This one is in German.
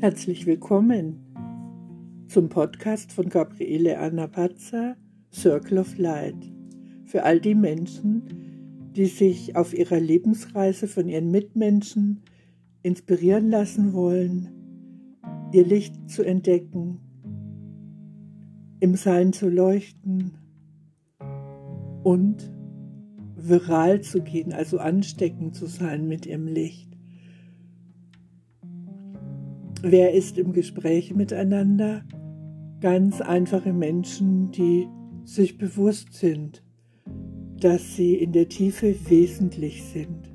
Herzlich willkommen zum Podcast von Gabriele Anna Pazza, Circle of Light. Für all die Menschen, die sich auf ihrer Lebensreise von ihren Mitmenschen inspirieren lassen wollen, ihr Licht zu entdecken, im Sein zu leuchten und viral zu gehen, also ansteckend zu sein mit ihrem Licht. Wer ist im Gespräch miteinander? Ganz einfache Menschen, die sich bewusst sind, dass sie in der Tiefe wesentlich sind.